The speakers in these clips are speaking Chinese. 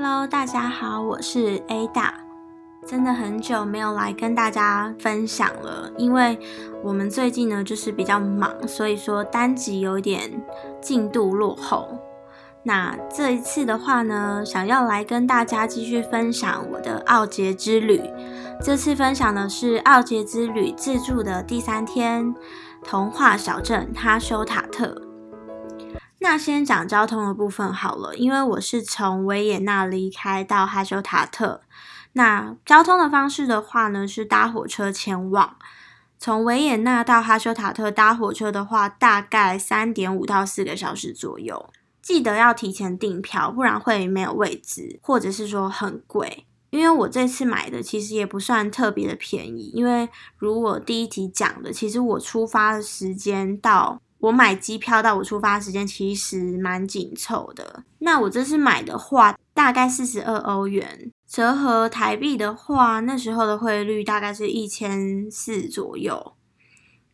Hello，大家好，我是 Ada。真的很久没有来跟大家分享了，因为我们最近呢就是比较忙，所以说单集有点进度落后。那这一次的话呢，想要来跟大家继续分享我的奥杰之旅。这次分享的是奥杰之旅自助的第三天，童话小镇哈修塔特。那先讲交通的部分好了，因为我是从维也纳离开到哈修塔特。那交通的方式的话呢，是搭火车前往。从维也纳到哈修塔特搭火车的话，大概三点五到四个小时左右。记得要提前订票，不然会没有位置，或者是说很贵。因为我这次买的其实也不算特别的便宜，因为如我第一集讲的，其实我出发的时间到。我买机票到我出发时间其实蛮紧凑的。那我这次买的话，大概四十二欧元，折合台币的话，那时候的汇率大概是一千四左右，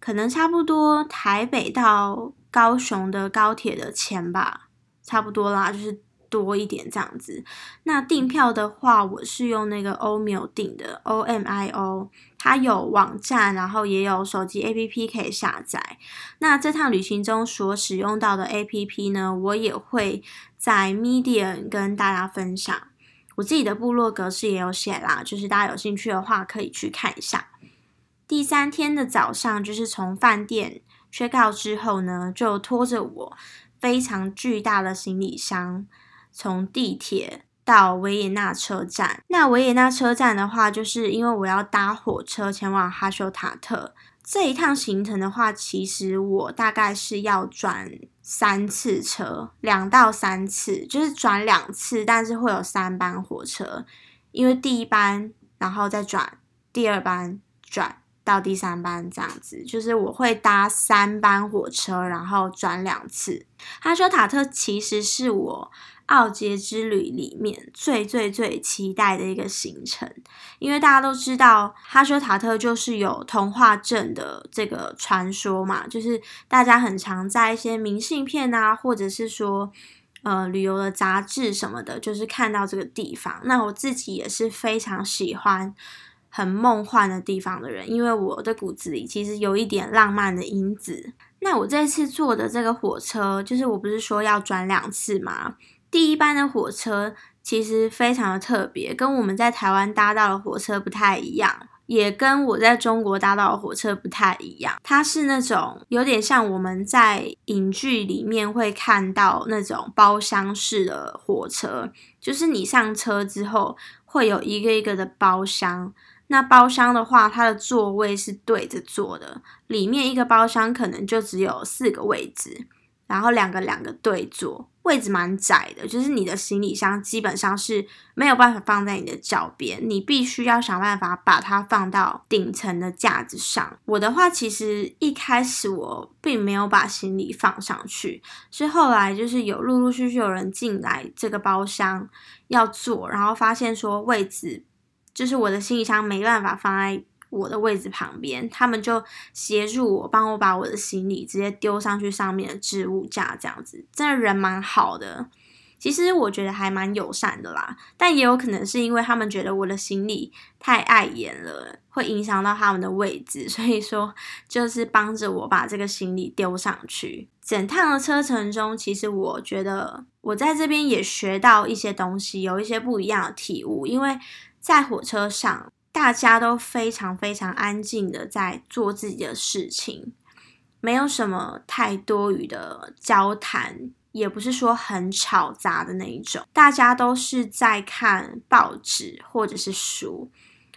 可能差不多台北到高雄的高铁的钱吧，差不多啦，就是。多一点这样子，那订票的话，我是用那个欧米订的 O M I O，它有网站，然后也有手机 A P P 可以下载。那这趟旅行中所使用到的 A P P 呢，我也会在 Medium 跟大家分享。我自己的部落格是也有写啦，就是大家有兴趣的话可以去看一下。第三天的早上，就是从饭店 check out 之后呢，就拖着我非常巨大的行李箱。从地铁到维也纳车站，那维也纳车站的话，就是因为我要搭火车前往哈修塔特。这一趟行程的话，其实我大概是要转三次车，两到三次，就是转两次，但是会有三班火车，因为第一班然后再转第二班，转到第三班这样子，就是我会搭三班火车，然后转两次。哈修塔特其实是我。奥杰之旅里面最最最期待的一个行程，因为大家都知道哈修塔特就是有童话镇的这个传说嘛，就是大家很常在一些明信片啊，或者是说呃旅游的杂志什么的，就是看到这个地方。那我自己也是非常喜欢很梦幻的地方的人，因为我的骨子里其实有一点浪漫的因子。那我这次坐的这个火车，就是我不是说要转两次吗？第一班的火车其实非常的特别，跟我们在台湾搭到的火车不太一样，也跟我在中国搭到的火车不太一样。它是那种有点像我们在影剧里面会看到那种包厢式的火车，就是你上车之后会有一个一个的包厢。那包厢的话，它的座位是对着坐的，里面一个包厢可能就只有四个位置。然后两个两个对坐，位置蛮窄的，就是你的行李箱基本上是没有办法放在你的脚边，你必须要想办法把它放到顶层的架子上。我的话，其实一开始我并没有把行李放上去，是后来就是有陆陆续续有人进来这个包厢要坐，然后发现说位置就是我的行李箱没办法放在。我的位置旁边，他们就协助我，帮我把我的行李直接丢上去上面的置物架，这样子，真的人蛮好的。其实我觉得还蛮友善的啦，但也有可能是因为他们觉得我的行李太碍眼了，会影响到他们的位置，所以说就是帮着我把这个行李丢上去。整趟的车程中，其实我觉得我在这边也学到一些东西，有一些不一样的体悟，因为在火车上。大家都非常非常安静的在做自己的事情，没有什么太多余的交谈，也不是说很吵杂的那一种。大家都是在看报纸或者是书。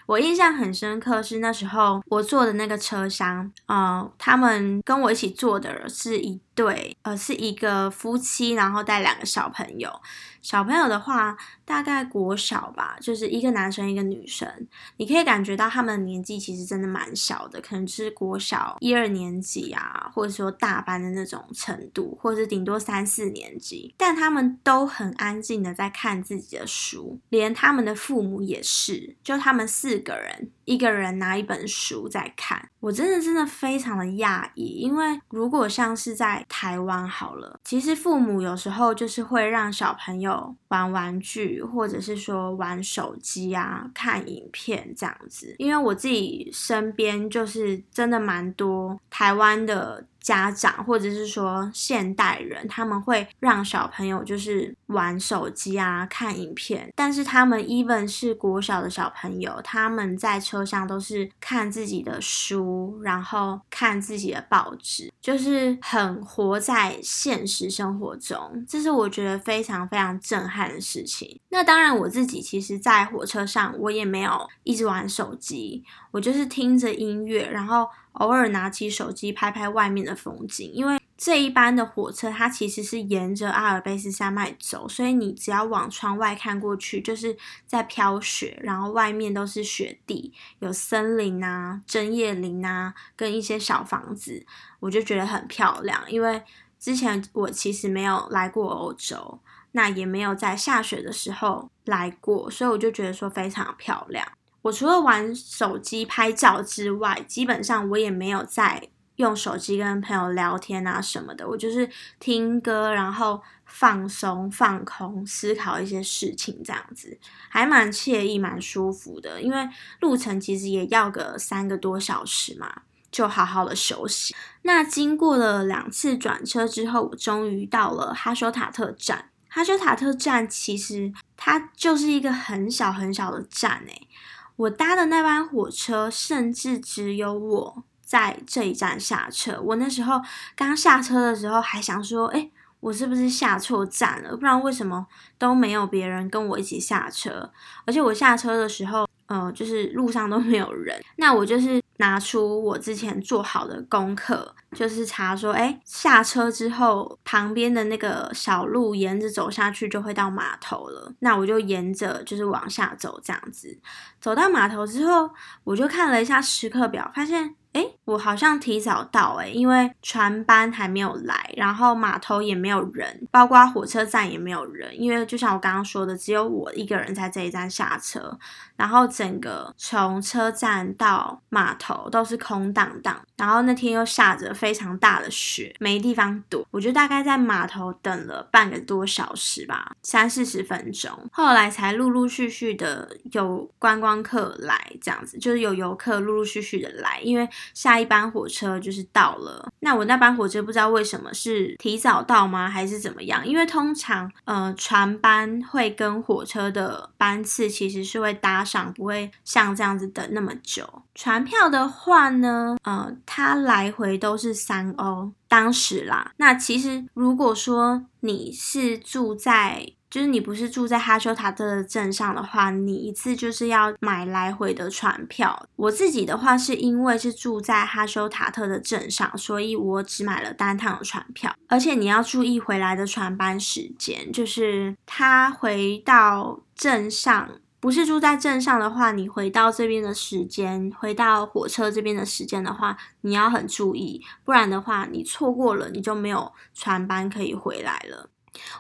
我印象很深刻是那时候我坐的那个车厢，呃，他们跟我一起坐的是一对，呃，是一个夫妻，然后带两个小朋友。小朋友的话，大概国小吧，就是一个男生一个女生，你可以感觉到他们的年纪其实真的蛮小的，可能是国小一二年级啊，或者说大班的那种程度，或者是顶多三四年级，但他们都很安静的在看自己的书，连他们的父母也是，就他们四个人，一个人拿一本书在看。我真的真的非常的讶异，因为如果像是在台湾好了，其实父母有时候就是会让小朋友玩玩具，或者是说玩手机啊、看影片这样子。因为我自己身边就是真的蛮多台湾的。家长或者是说现代人，他们会让小朋友就是玩手机啊、看影片，但是他们 even 是国小的小朋友，他们在车上都是看自己的书，然后看自己的报纸，就是很活在现实生活中，这是我觉得非常非常震撼的事情。那当然，我自己其实，在火车上我也没有一直玩手机，我就是听着音乐，然后。偶尔拿起手机拍拍外面的风景，因为这一班的火车它其实是沿着阿尔卑斯山脉走，所以你只要往窗外看过去，就是在飘雪，然后外面都是雪地，有森林啊、针叶林啊，跟一些小房子，我就觉得很漂亮。因为之前我其实没有来过欧洲，那也没有在下雪的时候来过，所以我就觉得说非常漂亮。我除了玩手机拍照之外，基本上我也没有在用手机跟朋友聊天啊什么的。我就是听歌，然后放松、放空、思考一些事情，这样子还蛮惬意、蛮舒服的。因为路程其实也要个三个多小时嘛，就好好的休息。那经过了两次转车之后，我终于到了哈修塔特站。哈修塔特站其实它就是一个很小很小的站诶。我搭的那班火车，甚至只有我在这一站下车。我那时候刚下车的时候，还想说：“哎，我是不是下错站了？不然为什么都没有别人跟我一起下车？而且我下车的时候，呃，就是路上都没有人。那我就是。”拿出我之前做好的功课，就是查说，哎，下车之后旁边的那个小路沿着走下去就会到码头了。那我就沿着就是往下走，这样子走到码头之后，我就看了一下时刻表，发现。哎，我好像提早到哎，因为船班还没有来，然后码头也没有人，包括火车站也没有人，因为就像我刚刚说的，只有我一个人在这一站下车，然后整个从车站到码头都是空荡荡，然后那天又下着非常大的雪，没地方躲，我就大概在码头等了半个多小时吧，三四十分钟，后来才陆陆续续的有观光客来，这样子就是有游客陆陆续续的来，因为。下一班火车就是到了，那我那班火车不知道为什么是提早到吗，还是怎么样？因为通常，呃，船班会跟火车的班次其实是会搭上，不会像这样子等那么久。船票的话呢，呃，它来回都是三欧，当时啦。那其实如果说你是住在就是你不是住在哈修塔特的镇上的话，你一次就是要买来回的船票。我自己的话是因为是住在哈修塔特的镇上，所以我只买了单趟的船票。而且你要注意回来的船班时间，就是他回到镇上，不是住在镇上的话，你回到这边的时间，回到火车这边的时间的话，你要很注意，不然的话你错过了，你就没有船班可以回来了。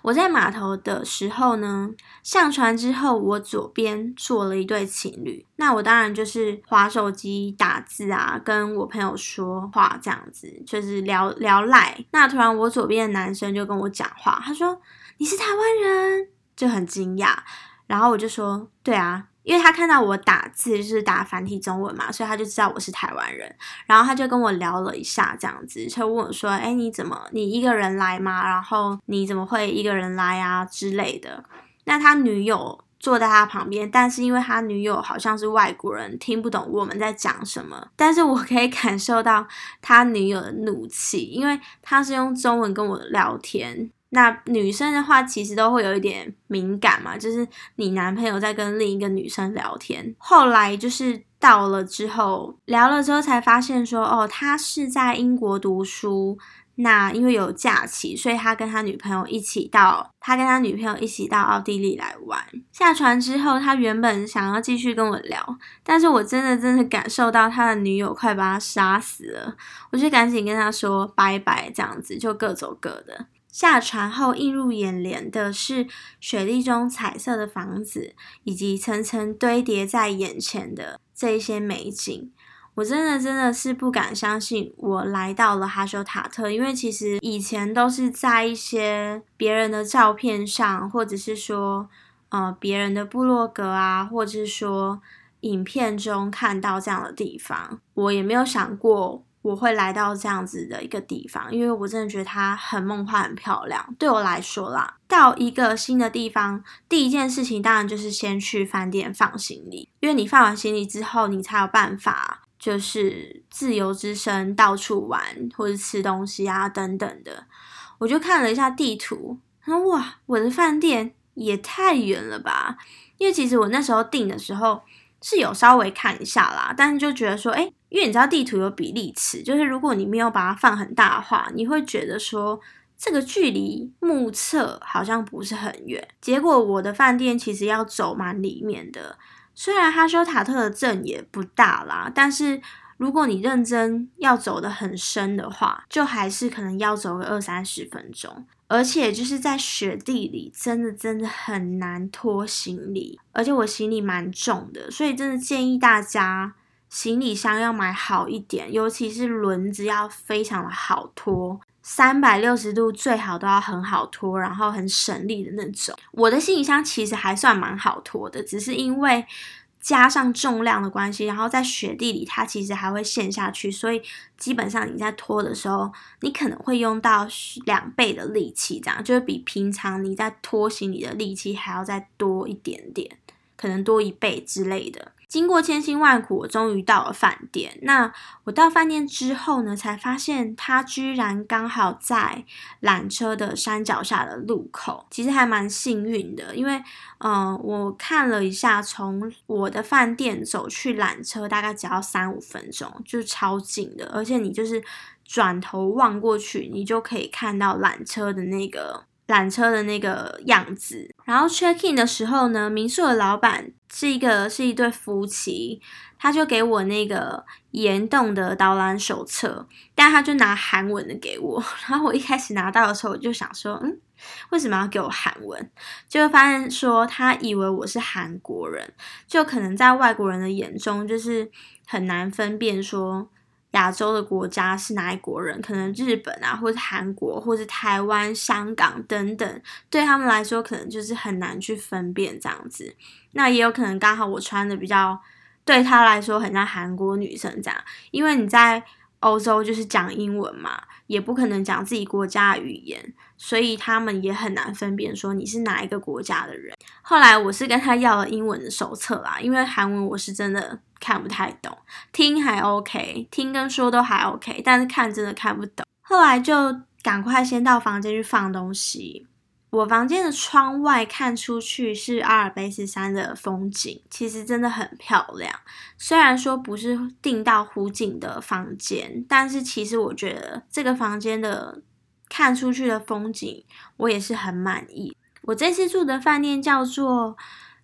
我在码头的时候呢，上船之后，我左边坐了一对情侣，那我当然就是划手机打字啊，跟我朋友说话这样子，就是聊聊赖。那突然我左边的男生就跟我讲话，他说你是台湾人，就很惊讶，然后我就说对啊。因为他看到我打字是打繁体中文嘛，所以他就知道我是台湾人。然后他就跟我聊了一下，这样子，就问我说：“哎，你怎么你一个人来吗？然后你怎么会一个人来啊之类的？”那他女友坐在他旁边，但是因为他女友好像是外国人，听不懂我们在讲什么。但是我可以感受到他女友的怒气，因为他是用中文跟我聊天。那女生的话，其实都会有一点敏感嘛，就是你男朋友在跟另一个女生聊天，后来就是到了之后聊了之后才发现说，哦，他是在英国读书，那因为有假期，所以他跟他女朋友一起到，他跟他女朋友一起到奥地利来玩。下船之后，他原本想要继续跟我聊，但是我真的真的感受到他的女友快把他杀死了，我就赶紧跟他说拜拜，这样子就各走各的。下船后，映入眼帘的是雪地中彩色的房子，以及层层堆叠在眼前的这一些美景。我真的真的是不敢相信，我来到了哈修塔特，因为其实以前都是在一些别人的照片上，或者是说，呃，别人的部落格啊，或者是说影片中看到这样的地方，我也没有想过。我会来到这样子的一个地方，因为我真的觉得它很梦幻、很漂亮。对我来说啦，到一个新的地方，第一件事情当然就是先去饭店放行李，因为你放完行李之后，你才有办法就是自由之身到处玩或者吃东西啊等等的。我就看了一下地图，说哇，我的饭店也太远了吧！因为其实我那时候订的时候。是有稍微看一下啦，但是就觉得说，哎，因为你知道地图有比例尺，就是如果你没有把它放很大的话，你会觉得说这个距离目测好像不是很远。结果我的饭店其实要走蛮里面的，虽然哈修塔特的镇也不大啦，但是如果你认真要走的很深的话，就还是可能要走个二三十分钟。而且就是在雪地里，真的真的很难拖行李，而且我行李蛮重的，所以真的建议大家行李箱要买好一点，尤其是轮子要非常的好拖，三百六十度最好都要很好拖，然后很省力的那种。我的行李箱其实还算蛮好拖的，只是因为。加上重量的关系，然后在雪地里，它其实还会陷下去，所以基本上你在拖的时候，你可能会用到两倍的力气，这样就是比平常你在拖行李的力气还要再多一点点，可能多一倍之类的。经过千辛万苦，我终于到了饭店。那我到饭店之后呢，才发现它居然刚好在缆车的山脚下的路口。其实还蛮幸运的，因为，嗯，我看了一下，从我的饭店走去缆车大概只要三五分钟，就超近的。而且你就是转头望过去，你就可以看到缆车的那个。缆车的那个样子，然后 check in 的时候呢，民宿的老板是一个是一对夫妻，他就给我那个岩洞的导览手册，但他就拿韩文的给我，然后我一开始拿到的时候，我就想说，嗯，为什么要给我韩文？就发现说他以为我是韩国人，就可能在外国人的眼中，就是很难分辨说。亚洲的国家是哪一国人？可能日本啊，或者韩国，或者台湾、香港等等，对他们来说，可能就是很难去分辨这样子。那也有可能刚好我穿的比较，对他来说很像韩国女生这样，因为你在欧洲就是讲英文嘛，也不可能讲自己国家的语言，所以他们也很难分辨说你是哪一个国家的人。后来我是跟他要了英文的手册啦，因为韩文我是真的。看不太懂，听还 OK，听跟说都还 OK，但是看真的看不懂。后来就赶快先到房间去放东西。我房间的窗外看出去是阿尔卑斯山的风景，其实真的很漂亮。虽然说不是订到湖景的房间，但是其实我觉得这个房间的看出去的风景，我也是很满意。我这次住的饭店叫做。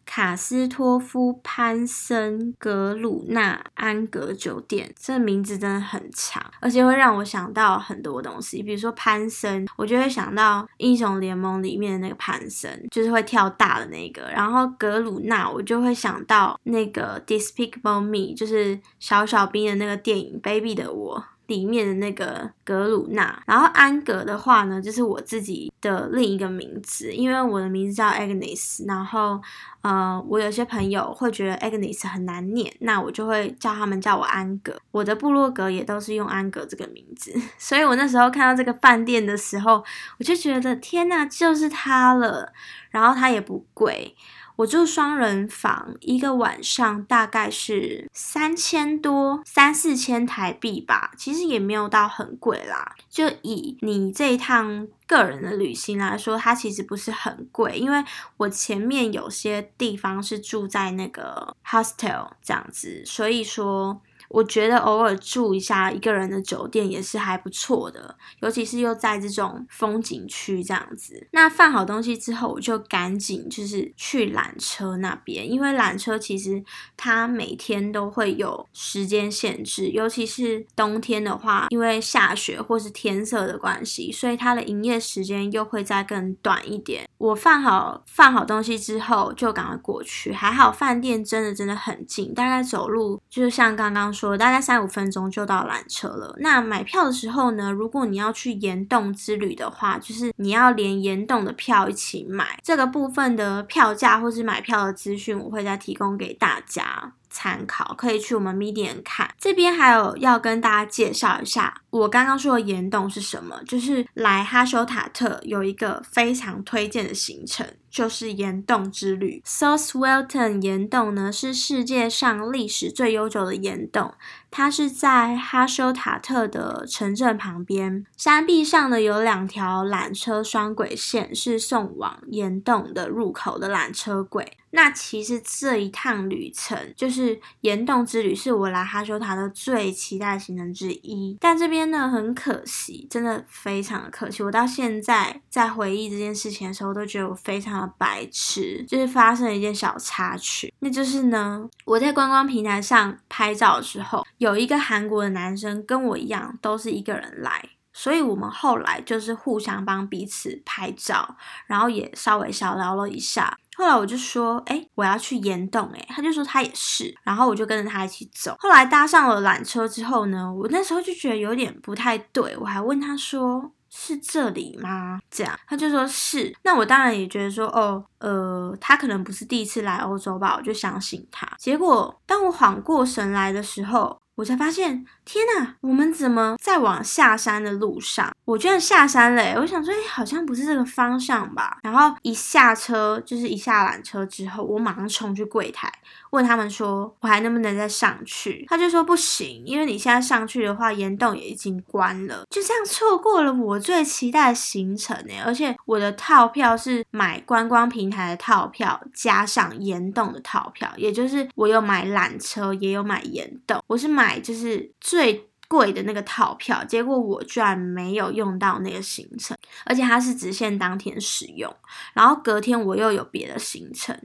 卡斯托夫潘森格鲁纳安格酒店，这名字真的很长，而且会让我想到很多东西。比如说潘森，我就会想到英雄联盟里面的那个潘森，就是会跳大的那个。然后格鲁纳，我就会想到那个 Despicable Me，就是小小兵的那个电影《Baby 的我》。里面的那个格鲁纳，然后安格的话呢，就是我自己的另一个名字，因为我的名字叫 Agnes，然后呃，我有些朋友会觉得 Agnes 很难念，那我就会叫他们叫我安格。我的部落格也都是用安格这个名字，所以我那时候看到这个饭店的时候，我就觉得天呐，就是它了，然后它也不贵。我住双人房，一个晚上大概是三千多，三四千台币吧，其实也没有到很贵啦。就以你这一趟个人的旅行来说，它其实不是很贵，因为我前面有些地方是住在那个 hostel 这样子，所以说。我觉得偶尔住一下一个人的酒店也是还不错的，尤其是又在这种风景区这样子。那放好东西之后，我就赶紧就是去缆车那边，因为缆车其实它每天都会有时间限制，尤其是冬天的话，因为下雪或是天色的关系，所以它的营业时间又会再更短一点。我放好放好东西之后，就赶快过去。还好饭店真的真的很近，大概走路就像刚刚说。说，大概三五分钟就到缆车了。那买票的时候呢，如果你要去岩洞之旅的话，就是你要连岩洞的票一起买。这个部分的票价或是买票的资讯，我会再提供给大家。参考可以去我们 Medium 看，这边还有要跟大家介绍一下，我刚刚说的岩洞是什么，就是来哈修塔特有一个非常推荐的行程。就是岩洞之旅，South Welton 岩洞呢是世界上历史最悠久的岩洞，它是在哈修塔特的城镇旁边，山壁上呢有两条缆车双轨线，是送往岩洞的入口的缆车轨。那其实这一趟旅程就是岩洞之旅，是我来哈修塔特最期待的行程之一。但这边呢很可惜，真的非常的可惜，我到现在在回忆这件事情的时候，都觉得我非常的。白痴，就是发生了一件小插曲，那就是呢，我在观光平台上拍照的时候，有一个韩国的男生跟我一样，都是一个人来，所以我们后来就是互相帮彼此拍照，然后也稍微小聊了一下。后来我就说，哎，我要去岩洞，哎，他就说他也是，然后我就跟着他一起走。后来搭上了缆车之后呢，我那时候就觉得有点不太对，我还问他说。是这里吗？这样他就说是，那我当然也觉得说，哦，呃，他可能不是第一次来欧洲吧，我就相信他。结果当我缓过神来的时候，我才发现，天哪，我们怎么在往下山的路上？我居然下山了！我想说，哎，好像不是这个方向吧。然后一下车，就是一下缆车之后，我马上冲去柜台。问他们说我还能不能再上去？他就说不行，因为你现在上去的话，岩洞也已经关了，就这样错过了我最期待的行程呢。而且我的套票是买观光平台的套票，加上岩洞的套票，也就是我有买缆车，也有买岩洞。我是买就是最贵的那个套票，结果我居然没有用到那个行程，而且它是只限当天使用，然后隔天我又有别的行程。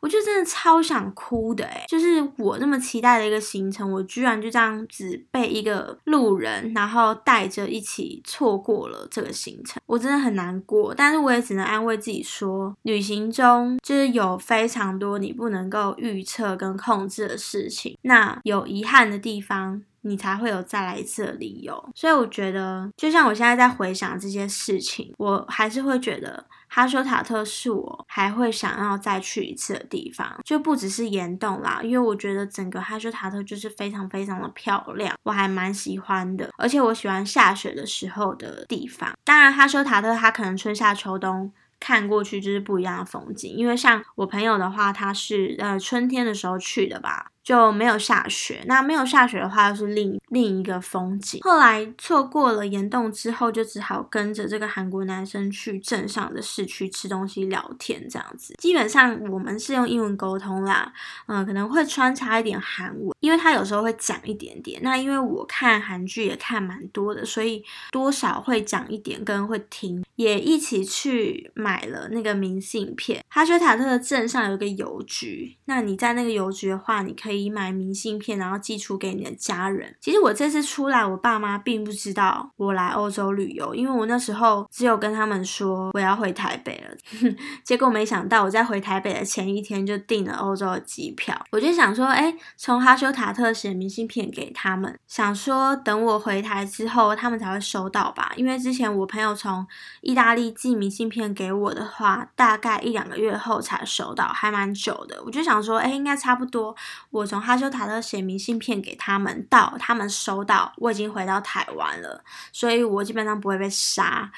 我就真的超想哭的诶就是我那么期待的一个行程，我居然就这样子被一个路人然后带着一起错过了这个行程，我真的很难过。但是我也只能安慰自己说，旅行中就是有非常多你不能够预测跟控制的事情，那有遗憾的地方。你才会有再来一次的理由，所以我觉得，就像我现在在回想这些事情，我还是会觉得哈修塔特是我还会想要再去一次的地方，就不只是岩洞啦，因为我觉得整个哈修塔特就是非常非常的漂亮，我还蛮喜欢的，而且我喜欢下雪的时候的地方。当然，哈修塔特它可能春夏秋冬看过去就是不一样的风景，因为像我朋友的话，他是呃春天的时候去的吧。就没有下雪，那没有下雪的话，又是另一另一个风景。后来错过了岩洞之后，就只好跟着这个韩国男生去镇上的市区吃东西、聊天这样子。基本上我们是用英文沟通啦，嗯，可能会穿插一点韩文，因为他有时候会讲一点点。那因为我看韩剧也看蛮多的，所以多少会讲一点，跟会听。也一起去买了那个明信片。哈修塔特的镇上有一个邮局，那你在那个邮局的话，你可以。以买明信片，然后寄出给你的家人。其实我这次出来，我爸妈并不知道我来欧洲旅游，因为我那时候只有跟他们说我要回台北了。结果没想到我在回台北的前一天就订了欧洲的机票。我就想说，哎，从哈修塔特写明信片给他们，想说等我回台之后，他们才会收到吧。因为之前我朋友从意大利寄明信片给我的话，大概一两个月后才收到，还蛮久的。我就想说，哎，应该差不多。我。从哈修塔特写明信片给他们，到他们收到，我已经回到台湾了，所以我基本上不会被杀。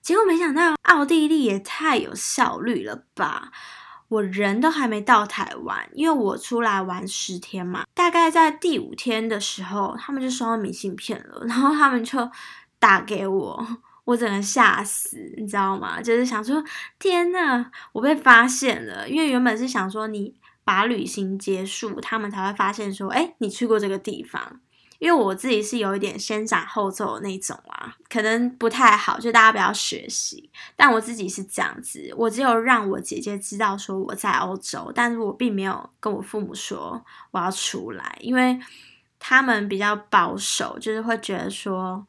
结果没想到，奥地利也太有效率了吧！我人都还没到台湾，因为我出来玩十天嘛，大概在第五天的时候，他们就收到明信片了，然后他们就打给我，我整个吓死，你知道吗？就是想说，天呐，我被发现了，因为原本是想说你。把旅行结束，他们才会发现说：“哎，你去过这个地方。”因为我自己是有一点先斩后奏的那种啊，可能不太好，就大家不要学习。但我自己是这样子，我只有让我姐姐知道说我在欧洲，但是我并没有跟我父母说我要出来，因为他们比较保守，就是会觉得说，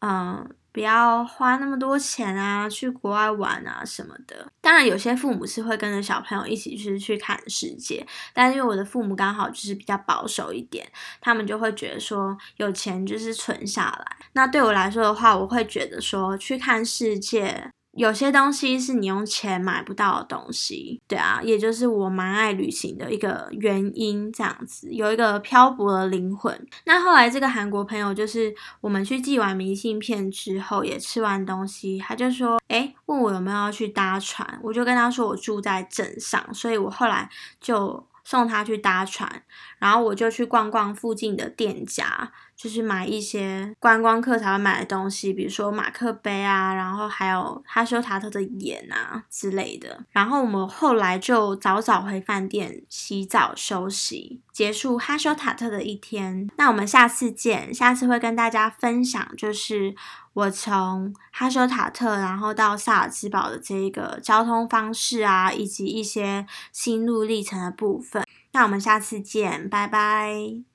嗯。不要花那么多钱啊，去国外玩啊什么的。当然，有些父母是会跟着小朋友一起去去看世界，但因为我的父母刚好就是比较保守一点，他们就会觉得说有钱就是存下来。那对我来说的话，我会觉得说去看世界。有些东西是你用钱买不到的东西，对啊，也就是我蛮爱旅行的一个原因，这样子有一个漂泊的灵魂。那后来这个韩国朋友，就是我们去寄完明信片之后，也吃完东西，他就说，哎，问我有没有要去搭船，我就跟他说我住在镇上，所以我后来就。送他去搭船，然后我就去逛逛附近的店家，就是买一些观光客才会买的东西，比如说马克杯啊，然后还有哈修塔特的盐啊之类的。然后我们后来就早早回饭店洗澡休息，结束哈修塔特的一天。那我们下次见，下次会跟大家分享，就是我从哈修塔特然后到萨尔茨堡的这一个交通方式啊，以及一些心路历程的部分。那我们下次见，拜拜。